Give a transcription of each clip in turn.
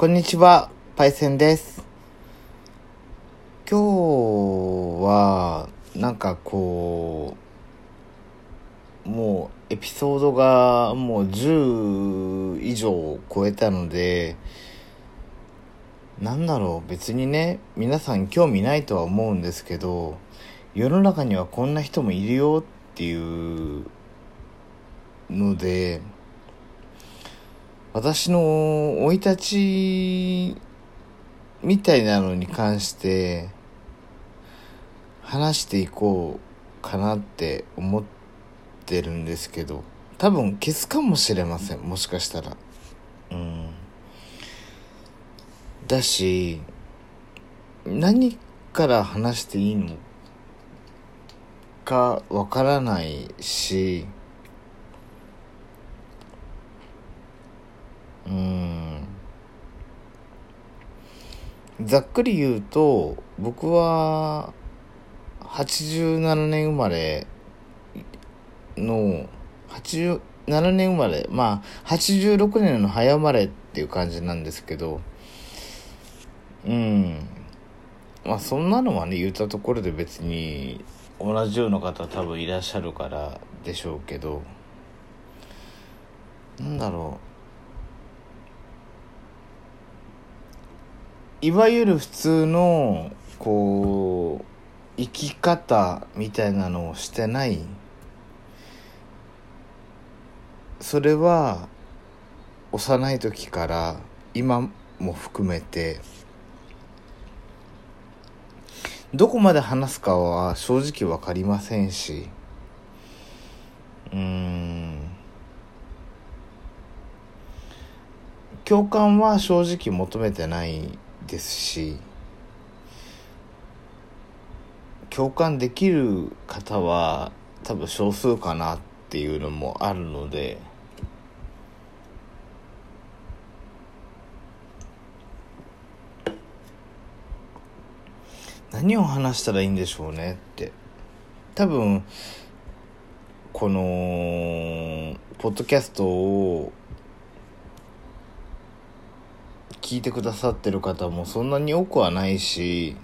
こんにちは、パイセンです。今日は、なんかこう、もうエピソードがもう10以上超えたので、なんだろう、別にね、皆さん興味ないとは思うんですけど、世の中にはこんな人もいるよっていうので、私の生い立ちみたいなのに関して話していこうかなって思ってるんですけど多分消すかもしれませんもしかしたら。うん。だし何から話していいのかわからないしうん。ざっくり言うと僕は87年生まれの87年生まれまあ86年の早生まれっていう感じなんですけどうん。まあそんなのはね言ったところで別に同じような方多分いらっしゃるからでしょうけどなんだろう。いわゆる普通のこう生き方みたいなのをしてない。それは幼い時から今も含めて。どこまで話すかは正直分かりませんし。うーん。共感は正直求めてない。ですし共感できる方は多分少数かなっていうのもあるので何を話したらいいんでしょうねって。多分このポッドキャストを聞いてくださってる方もそんなに多くはないし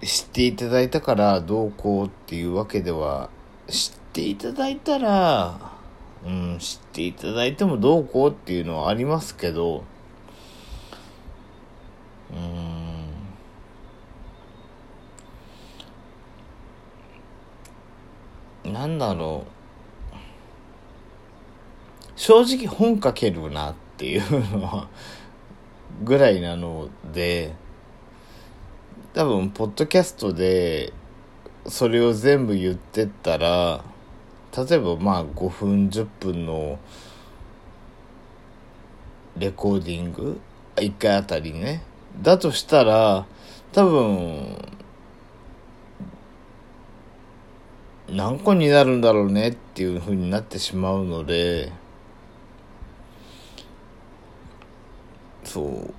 知っていただいたからどうこうっていうわけでは知っていただいたらうん知っていただいてもどうこうっていうのはありますけどうん。なんだろう。正直本書けるなっていうのはぐらいなので多分ポッドキャストでそれを全部言ってったら例えばまあ5分10分のレコーディング1回あたりね。だとしたら多分何個になるんだろうねっていう風になってしまうのでそう。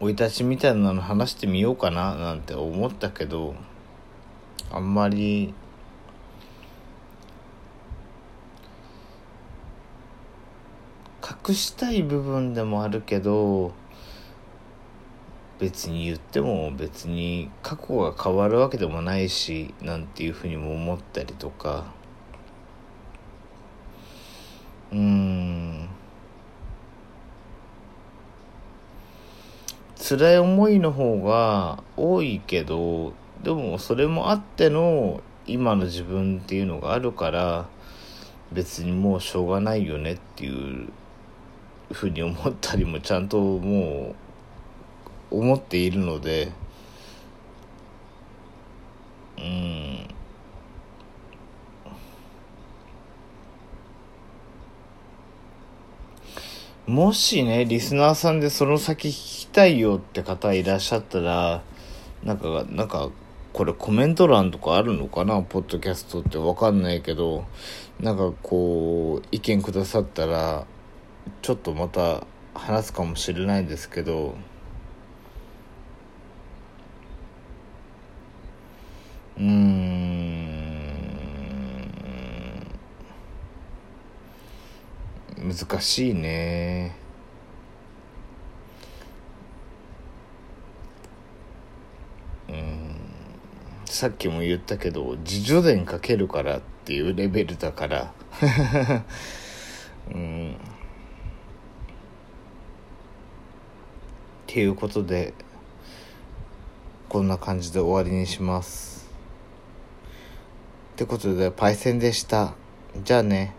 生い立ちみたいなの話してみようかななんて思ったけどあんまり隠したい部分でもあるけど別に言っても別に過去が変わるわけでもないしなんていうふうにも思ったりとか。うん。辛い思いの方が多いけどでもそれもあっての今の自分っていうのがあるから別にもうしょうがないよねっていうふうに思ったりもちゃんともう思っているのでうん。もしねリスナーさんでその先聞きたいよって方いらっしゃったらなんかなんかこれコメント欄とかあるのかな？ポッドキャストってわかんないけどなんかこう意見くださったらちょっとまた話すかもしれないんですけどうーん。難しいね。さっきも言ったけど自叙伝書けるからっていうレベルだから。うん。っていうことでこんな感じで終わりにします。ってことでパイセンでした。じゃあね。